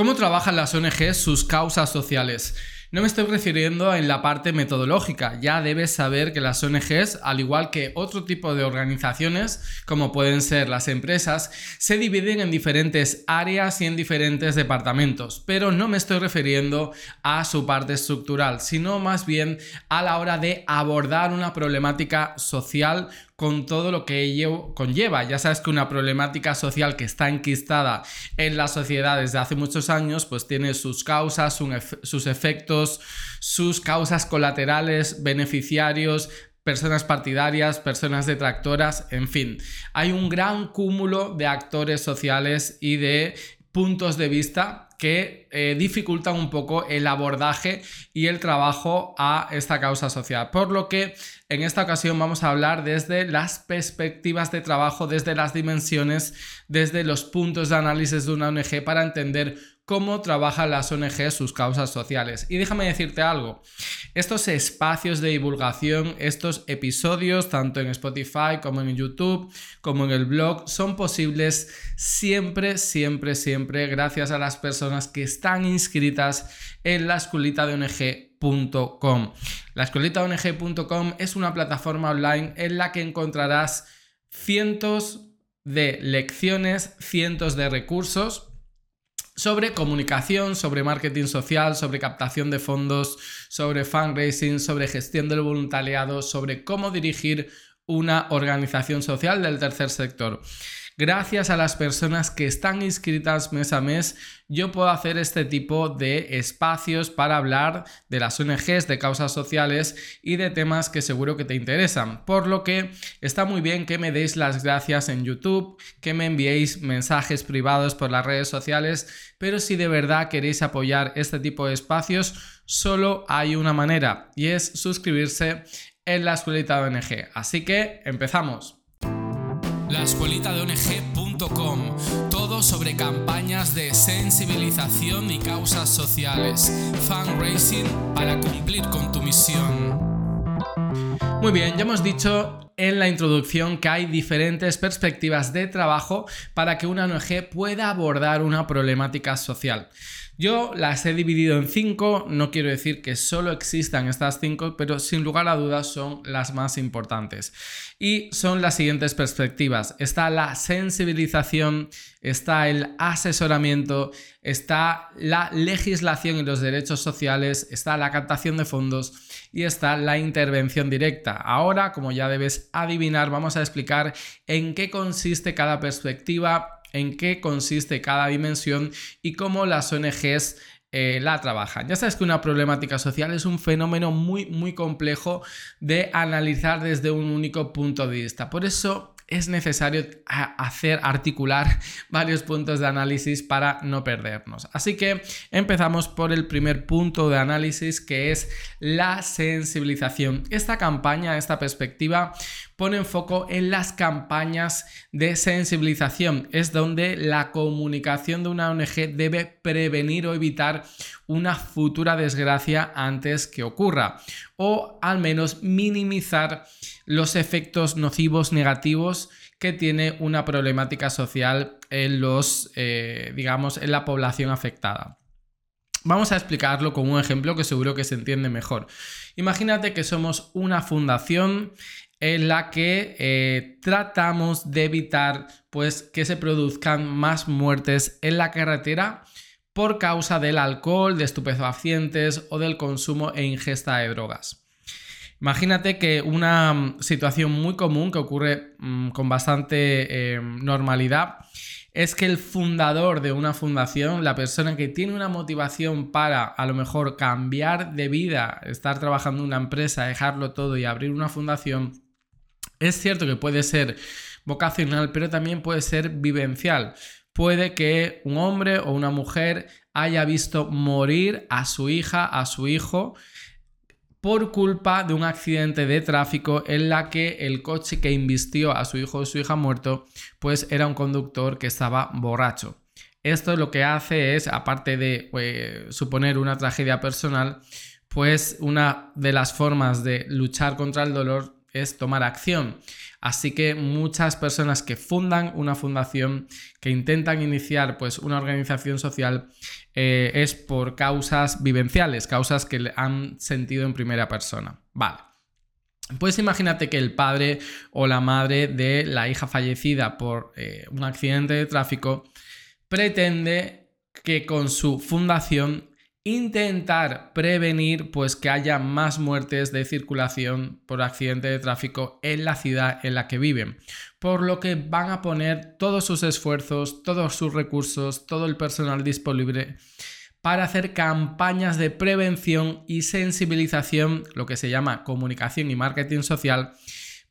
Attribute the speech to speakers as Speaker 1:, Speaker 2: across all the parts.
Speaker 1: ¿Cómo trabajan las ONG sus causas sociales? No me estoy refiriendo en la parte metodológica, ya debes saber que las ONGs, al igual que otro tipo de organizaciones, como pueden ser las empresas, se dividen en diferentes áreas y en diferentes departamentos, pero no me estoy refiriendo a su parte estructural, sino más bien a la hora de abordar una problemática social con todo lo que ello conlleva. Ya sabes que una problemática social que está enquistada en la sociedad desde hace muchos años, pues tiene sus causas, sus efectos, sus causas colaterales, beneficiarios, personas partidarias, personas detractoras, en fin, hay un gran cúmulo de actores sociales y de puntos de vista que eh, dificultan un poco el abordaje y el trabajo a esta causa social. Por lo que en esta ocasión vamos a hablar desde las perspectivas de trabajo, desde las dimensiones, desde los puntos de análisis de una ONG para entender cómo trabajan las ONG sus causas sociales. Y déjame decirte algo, estos espacios de divulgación, estos episodios, tanto en Spotify como en YouTube, como en el blog, son posibles siempre, siempre, siempre gracias a las personas que están inscritas en la escuelita de ONG.com. La escuelita de ONG.com es una plataforma online en la que encontrarás cientos de lecciones, cientos de recursos sobre comunicación, sobre marketing social, sobre captación de fondos, sobre fundraising, sobre gestión del voluntariado, sobre cómo dirigir una organización social del tercer sector. Gracias a las personas que están inscritas mes a mes, yo puedo hacer este tipo de espacios para hablar de las ONGs, de causas sociales y de temas que seguro que te interesan. Por lo que está muy bien que me deis las gracias en YouTube, que me enviéis mensajes privados por las redes sociales, pero si de verdad queréis apoyar este tipo de espacios, solo hay una manera y es suscribirse en la escuelita ONG. Así que empezamos
Speaker 2: la escuelita de ONG.com. Todo sobre campañas de sensibilización y causas sociales. Fundraising para cumplir con tu misión.
Speaker 1: Muy bien, ya hemos dicho en la introducción que hay diferentes perspectivas de trabajo para que una ONG pueda abordar una problemática social. Yo las he dividido en cinco, no quiero decir que solo existan estas cinco, pero sin lugar a dudas son las más importantes. Y son las siguientes perspectivas. Está la sensibilización, está el asesoramiento, está la legislación y los derechos sociales, está la captación de fondos y está la intervención directa. Ahora, como ya debes adivinar, vamos a explicar en qué consiste cada perspectiva en qué consiste cada dimensión y cómo las ONGs eh, la trabajan. Ya sabes que una problemática social es un fenómeno muy, muy complejo de analizar desde un único punto de vista. Por eso es necesario hacer articular varios puntos de análisis para no perdernos. Así que empezamos por el primer punto de análisis que es la sensibilización. Esta campaña, esta perspectiva pone en foco en las campañas de sensibilización. Es donde la comunicación de una ONG debe prevenir o evitar una futura desgracia antes que ocurra o al menos minimizar los efectos nocivos negativos que tiene una problemática social en los, eh, digamos, en la población afectada. Vamos a explicarlo con un ejemplo que seguro que se entiende mejor. Imagínate que somos una fundación en la que eh, tratamos de evitar pues, que se produzcan más muertes en la carretera por causa del alcohol, de estupefacientes o del consumo e ingesta de drogas. Imagínate que una mm, situación muy común que ocurre mm, con bastante eh, normalidad es que el fundador de una fundación, la persona que tiene una motivación para a lo mejor cambiar de vida, estar trabajando en una empresa, dejarlo todo y abrir una fundación, es cierto que puede ser vocacional, pero también puede ser vivencial. Puede que un hombre o una mujer haya visto morir a su hija, a su hijo, por culpa de un accidente de tráfico en la que el coche que invistió a su hijo o su hija muerto, pues era un conductor que estaba borracho. Esto lo que hace es, aparte de pues, suponer una tragedia personal, pues una de las formas de luchar contra el dolor es tomar acción. Así que muchas personas que fundan una fundación, que intentan iniciar pues una organización social, eh, es por causas vivenciales, causas que han sentido en primera persona. Vale. Pues imagínate que el padre o la madre de la hija fallecida por eh, un accidente de tráfico pretende que con su fundación intentar prevenir pues que haya más muertes de circulación por accidente de tráfico en la ciudad en la que viven, por lo que van a poner todos sus esfuerzos, todos sus recursos, todo el personal disponible para hacer campañas de prevención y sensibilización, lo que se llama comunicación y marketing social,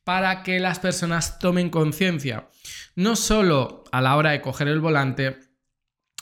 Speaker 1: para que las personas tomen conciencia, no solo a la hora de coger el volante,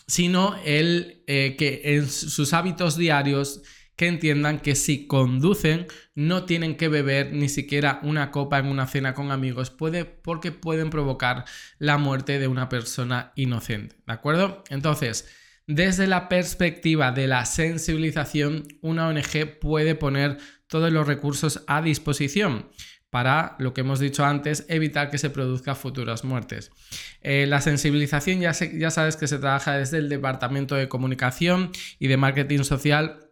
Speaker 1: sino el eh, que en sus hábitos diarios que entiendan que si conducen no tienen que beber ni siquiera una copa en una cena con amigos puede, porque pueden provocar la muerte de una persona inocente, ¿de acuerdo? Entonces, desde la perspectiva de la sensibilización, una ONG puede poner todos los recursos a disposición para, lo que hemos dicho antes, evitar que se produzcan futuras muertes. Eh, la sensibilización ya, sabes que se trabaja desde el Departamento de Comunicación y de Marketing Social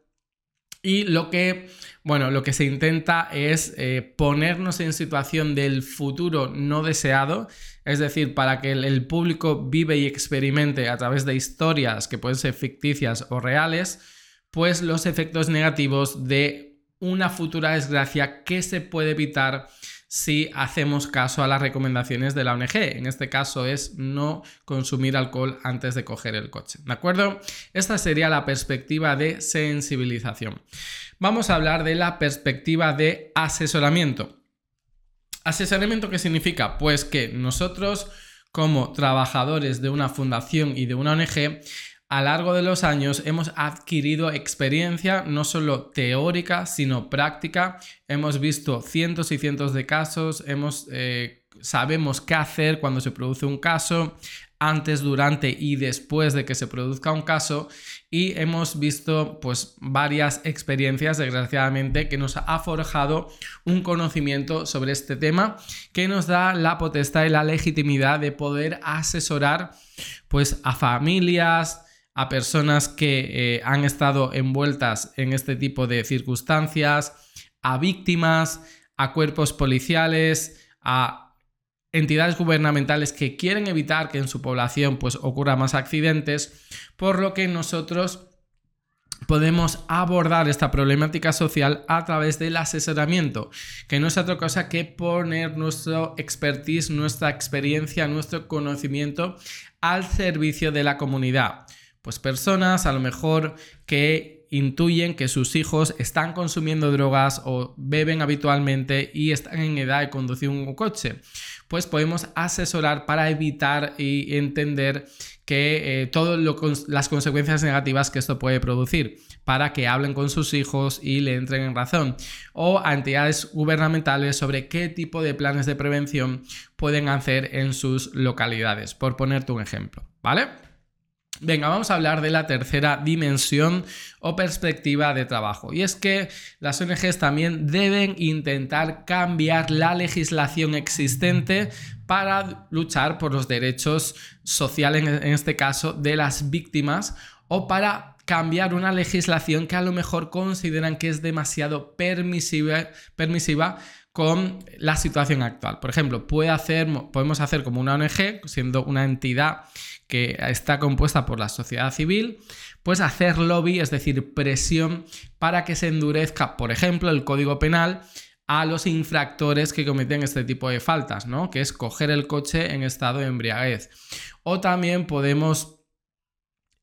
Speaker 1: y lo que, bueno, lo que se intenta es eh, ponernos en situación del futuro no deseado, es decir, para que el, público vive y experimente a través de historias que pueden ser ficticias o reales, pues los efectos negativos de una futura desgracia que se puede evitar si hacemos caso a las recomendaciones de la ONG. En este caso es no consumir alcohol antes de coger el coche. ¿De acuerdo? Esta sería la perspectiva de sensibilización. Vamos a hablar de la perspectiva de asesoramiento. ¿Asesoramiento qué significa? Pues que nosotros como trabajadores de una fundación y de una ONG a lo largo de los años hemos adquirido experiencia no solo teórica, sino práctica. Hemos visto cientos y cientos de casos, hemos, eh, sabemos qué hacer cuando se produce un caso, antes, durante y después de que se produzca un caso y hemos visto pues varias experiencias desgraciadamente que nos ha forjado un conocimiento sobre este tema que nos da la potestad y la legitimidad de poder asesorar pues a familias, a personas que eh, han estado envueltas en este tipo de circunstancias, a víctimas, a cuerpos policiales, a entidades gubernamentales que quieren evitar que en su población pues ocurra más accidentes, por lo que nosotros podemos abordar esta problemática social a través del asesoramiento, que no es otra cosa que poner nuestro expertise, nuestra experiencia, nuestro conocimiento al servicio de la comunidad. Pues personas a lo mejor que intuyen que sus hijos están consumiendo drogas o beben habitualmente y están en edad de conducir un coche. Pues podemos asesorar para evitar y entender que eh, todas las consecuencias negativas que esto puede producir para que hablen con sus hijos y le entren en razón o a entidades gubernamentales sobre qué tipo de planes de prevención pueden hacer en sus localidades, por ponerte un ejemplo, ¿vale? Venga, vamos a hablar de la tercera dimensión o perspectiva de trabajo. Y es que las ONGs también deben intentar cambiar la legislación existente para luchar por los derechos sociales, en este caso, de las víctimas o para cambiar una legislación que a lo mejor consideran que es demasiado permisiva, con la situación actual. Por ejemplo, puede hacer, podemos hacer como una ONG, siendo una entidad que está compuesta por la sociedad civil, pues hacer lobby, es decir, presión para que se endurezca, por ejemplo, el código penal a los infractores que cometen este tipo de faltas, ¿no? Que es coger el coche en estado de embriaguez. O también podemos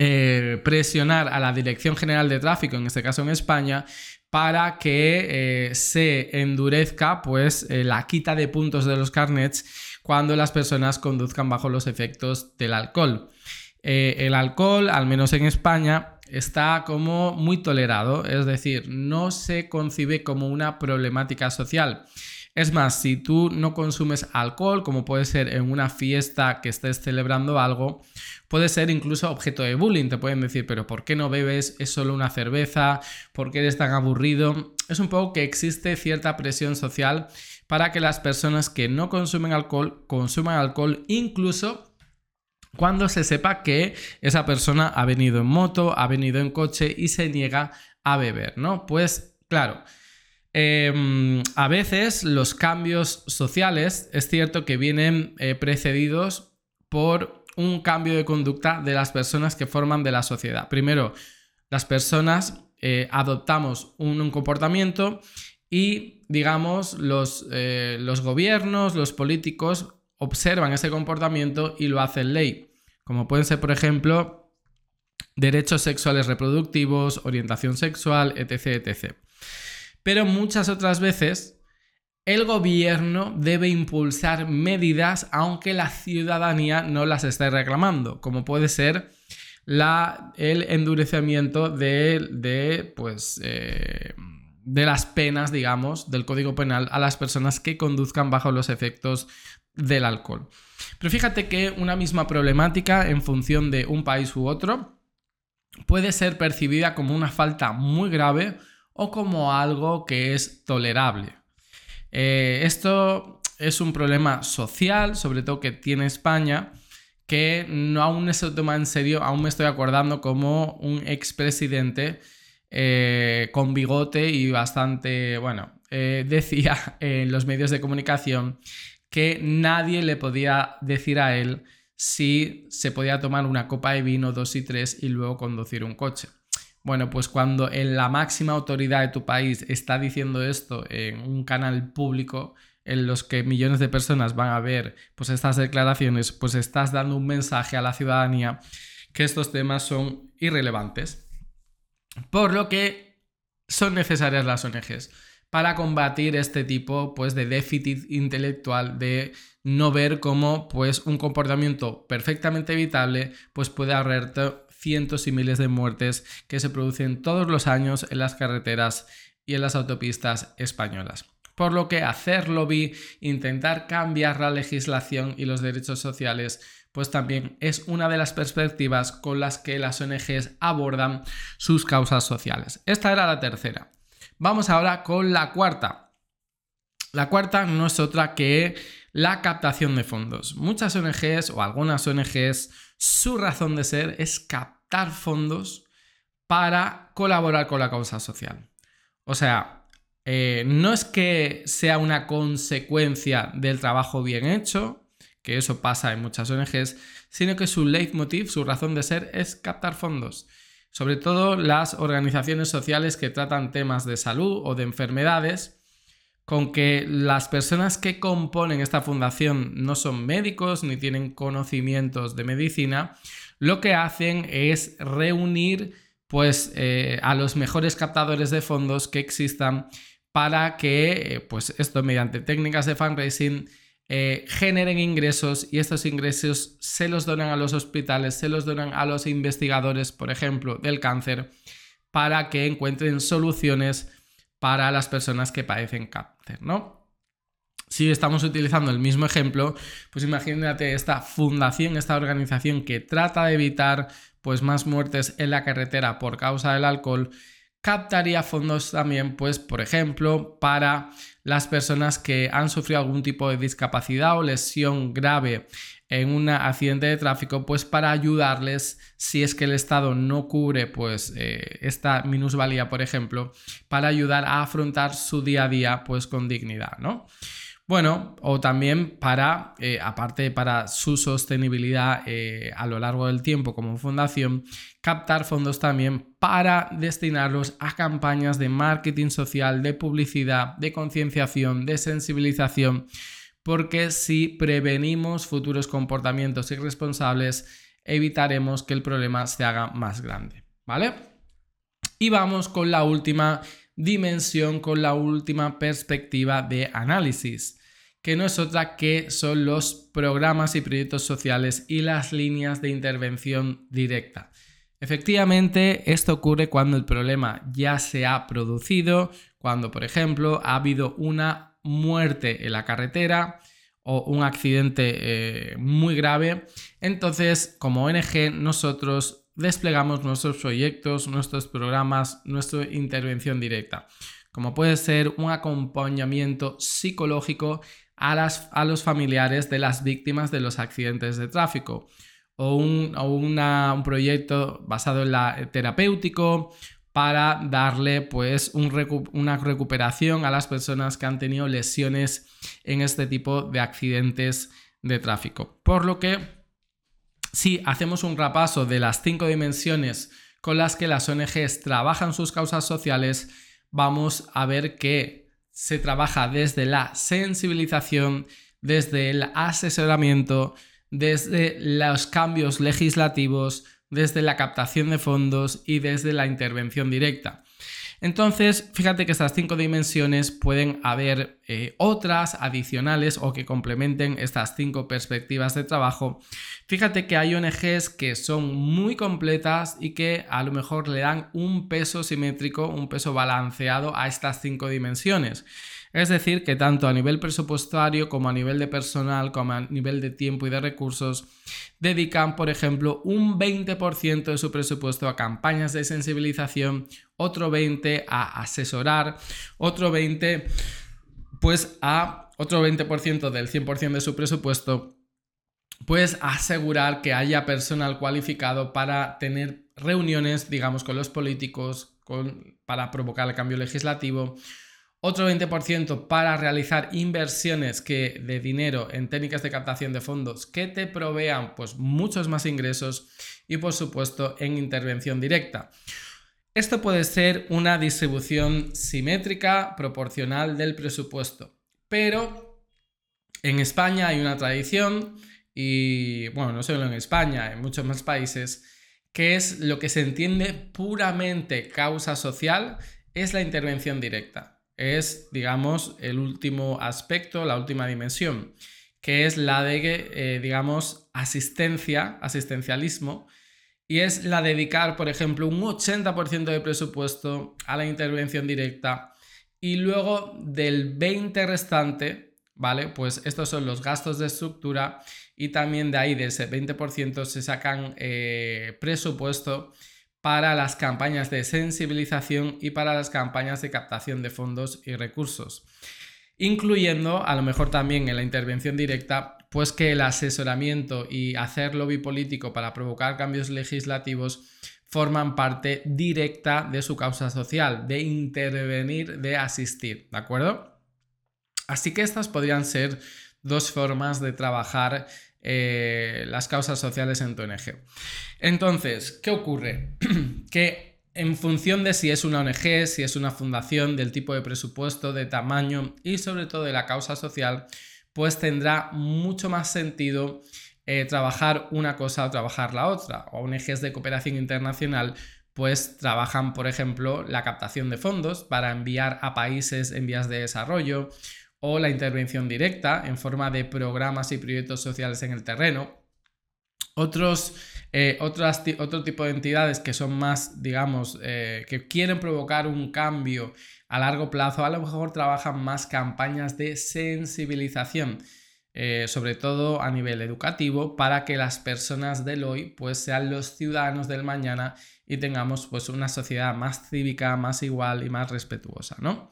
Speaker 1: eh, presionar a la Dirección General de Tráfico, en este caso en España, para que eh, se endurezca pues eh, la quita de puntos de los carnets cuando las personas conduzcan bajo los efectos del alcohol. El alcohol, al menos en España, está como muy tolerado, es decir, no se concibe como una problemática social. Es más, si tú no consumes alcohol, como puede ser en una fiesta que estés celebrando algo, puede ser incluso objeto de bullying. Te pueden decir, pero ¿por qué no bebes? Es solo una cerveza, ¿por qué eres tan aburrido? Es un poco que existe cierta presión social para que las personas que no consumen alcohol consuman alcohol incluso cuando se sepa que esa persona ha venido en moto, ha venido en coche y se niega a beber, ¿no? Pues claro, em, a veces los cambios sociales es cierto que vienen eh, precedidos por un cambio de conducta de las personas que forman de la sociedad. Primero, las personas eh, adoptamos un, comportamiento y, digamos, los, eh, los gobiernos, los políticos observan ese comportamiento y lo hacen ley, como pueden ser, por ejemplo, derechos sexuales reproductivos, orientación sexual, etc. etc. Pero muchas otras veces el gobierno debe impulsar medidas aunque la ciudadanía no las esté reclamando, como puede ser la, el endurecimiento de, de pues, eh, de las penas, digamos, del Código Penal a las personas que conduzcan bajo los efectos del alcohol. Pero fíjate que una misma problemática en función de un país u otro puede ser percibida como una falta muy grave o como algo que es tolerable. Eh, esto es un problema social, sobre todo que tiene España, que no aún se toma en serio, aún me estoy acordando como un expresidente eh, con bigote y bastante, bueno, eh, decía en los medios de comunicación que nadie le podía decir a él si se podía tomar una copa de vino, dos y tres y luego conducir un coche. Bueno, pues cuando en la máxima autoridad de tu país está diciendo esto en un canal público, en los que millones de personas van a ver pues estas declaraciones, pues estás dando un mensaje a la ciudadanía que estos temas son irrelevantes. Por lo que son necesarias las ONGs para combatir este tipo pues, de déficit intelectual de no ver cómo pues, un comportamiento perfectamente evitable pues, puede ahorrarte cientos y miles de muertes que se producen todos los años en las carreteras y en las autopistas españolas. Por lo que hacer lobby, intentar cambiar la legislación y los derechos sociales, pues también es una de las perspectivas con las que las ONGs abordan sus causas sociales. Esta era la tercera. Vamos ahora con la cuarta. La cuarta no es otra que la captación de fondos. Muchas ONGs o algunas ONGs, su razón de ser es captar fondos para colaborar con la causa social. O sea, eh, no es que sea una consecuencia del trabajo bien hecho, que eso pasa en muchas ONGs, sino que su leitmotiv, su razón de ser es captar fondos. Sobre todo las organizaciones sociales que tratan temas de salud o de enfermedades, con que las personas que componen esta fundación no son médicos ni tienen conocimientos de medicina, lo que hacen es reunir pues, eh, a los mejores captadores de fondos que existan para que, eh, pues esto mediante técnicas de fundraising, eh, generen ingresos y estos ingresos se los donan a los hospitales, se los donan a los investigadores, por ejemplo, del cáncer, para que encuentren soluciones para las personas que padecen cáncer, ¿no? Si estamos utilizando el mismo ejemplo, pues imagínate esta fundación, esta organización que trata de evitar pues más muertes en la carretera por causa del alcohol, captaría fondos también, pues, por ejemplo, para las personas que han sufrido algún tipo de discapacidad o lesión grave en un accidente de tráfico, pues para ayudarles si es que el Estado no cubre pues eh, esta minusvalía, por ejemplo, para ayudar a afrontar su día a día pues con dignidad, ¿no? Bueno, o también para, eh, aparte para su sostenibilidad eh, a lo largo del tiempo como fundación, captar fondos también para destinarlos a campañas de marketing social, de publicidad, de concienciación, de sensibilización, porque si prevenimos futuros comportamientos irresponsables, evitaremos que el problema se haga más grande, ¿vale? Y vamos con la última dimensión con la última perspectiva de análisis, que no es otra que son los programas y proyectos sociales y las líneas de intervención directa. Efectivamente, esto ocurre cuando el problema ya se ha producido, cuando, por ejemplo, ha habido una muerte en la carretera o un accidente eh, muy grave. Entonces, como ONG, nosotros desplegamos nuestros proyectos, nuestros programas, nuestra intervención directa. como puede ser un acompañamiento psicológico a, los familiares de las víctimas de los accidentes de tráfico o un, proyecto basado en la terapéutico para darle pues una recuperación a las personas que han tenido lesiones en este tipo de accidentes de tráfico. Por lo que si hacemos un repaso de las cinco dimensiones con las que las ONGs trabajan sus causas sociales, vamos a ver que se trabaja desde la sensibilización, desde el asesoramiento, desde los cambios legislativos, desde la captación de fondos y desde la intervención directa. Entonces, fíjate que estas cinco dimensiones pueden haber eh, otras adicionales o que complementen estas cinco perspectivas de trabajo. Fíjate que hay ONGs que son muy completas y que a lo mejor le dan un peso simétrico, un peso balanceado a estas cinco dimensiones. Es decir, que tanto a nivel presupuestario como a nivel de personal, como a nivel de tiempo y de recursos, dedican, por ejemplo, un 20% de su presupuesto a campañas de sensibilización, otro 20% a asesorar, otro 20% pues a otro 20% del 100% de su presupuesto pues asegurar que haya personal cualificado para tener reuniones, digamos, con los políticos, para provocar el cambio legislativo otro 20% para realizar inversiones que, de dinero en técnicas de captación de fondos que te provean pues, muchos más ingresos y por supuesto en intervención directa. Esto puede ser una distribución simétrica proporcional del presupuesto, pero en España hay una tradición y bueno, no solo en España, en muchos más países, que es lo que se entiende puramente causa social, es la intervención directa. Es, digamos, el último aspecto, la última dimensión, que es la de, eh, digamos, asistencia, asistencialismo, y es la de dedicar, por ejemplo, un 80% de presupuesto a la intervención directa y luego del 20 restante, ¿vale? Pues estos son los gastos de estructura y también de ahí, de ese 20%, se sacan eh, presupuesto para las campañas de sensibilización y para las campañas de captación de fondos y recursos, incluyendo a lo mejor también en la intervención directa, pues que el asesoramiento y hacer lobby político para provocar cambios legislativos forman parte directa de su causa social, de intervenir, de asistir, ¿de acuerdo? Así que estas podrían ser dos formas de trabajar eh, las causas sociales en tu ONG. Entonces, ¿qué ocurre? que en función de si es una ONG, si es una fundación, del tipo de presupuesto, de tamaño y sobre todo de la causa social, pues tendrá mucho más sentido eh, trabajar una cosa o trabajar la otra. O ONGs de cooperación internacional pues trabajan, por ejemplo, la captación de fondos para enviar a países en vías de desarrollo o la intervención directa en forma de programas y proyectos sociales en el terreno. Otros, eh, otro tipo de entidades que son más, digamos, eh, que quieren provocar un cambio a largo plazo, a lo mejor trabajan más campañas de sensibilización, eh, sobre todo a nivel educativo, para que las personas del hoy pues sean los ciudadanos del mañana y tengamos pues una sociedad más cívica, más igual y más respetuosa, ¿no?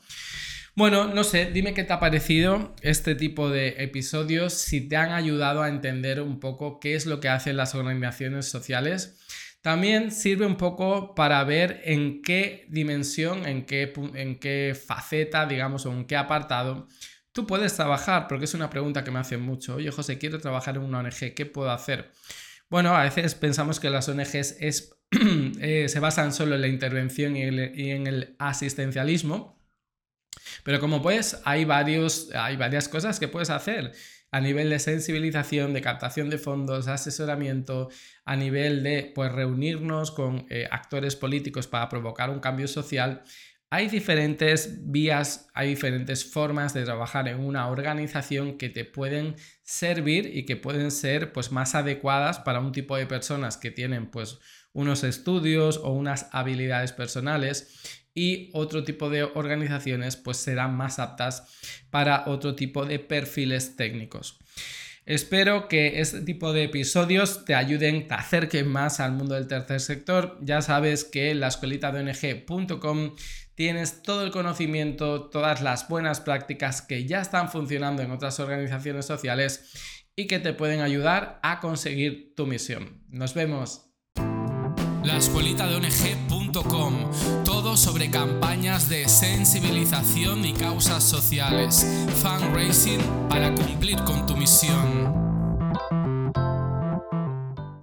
Speaker 1: Bueno, no sé, dime qué te ha parecido este tipo de episodios, si te han ayudado a entender un poco qué es lo que hacen las organizaciones sociales. También sirve un poco para ver en qué dimensión, en qué, faceta, digamos, o en qué apartado tú puedes trabajar, porque es una pregunta que me hacen mucho. Oye, José, quiero trabajar en una ONG, ¿qué puedo hacer? Bueno, a veces pensamos que las ONGs eh, se basan solo en la intervención y en el asistencialismo. Pero como puedes, hay varias cosas que puedes hacer a nivel de sensibilización, de captación de fondos, asesoramiento, a nivel de pues, reunirnos con eh, actores políticos para provocar un cambio social. Hay diferentes vías, hay diferentes formas de trabajar en una organización que te pueden servir y que pueden ser pues, más adecuadas para un tipo de personas que tienen pues, unos estudios o unas habilidades personales y otro tipo de organizaciones pues serán más aptas para otro tipo de perfiles técnicos. Espero que este tipo de episodios te ayuden, te acerquen más al mundo del tercer sector. Ya sabes que en la escuelita de ONG.com tienes todo el conocimiento, todas las buenas prácticas que ya están funcionando en otras organizaciones sociales y que te pueden ayudar a conseguir tu misión. Nos vemos.
Speaker 2: La escuelita de Todo sobre campañas de sensibilización y causas sociales, fundraising para cumplir con tu misión.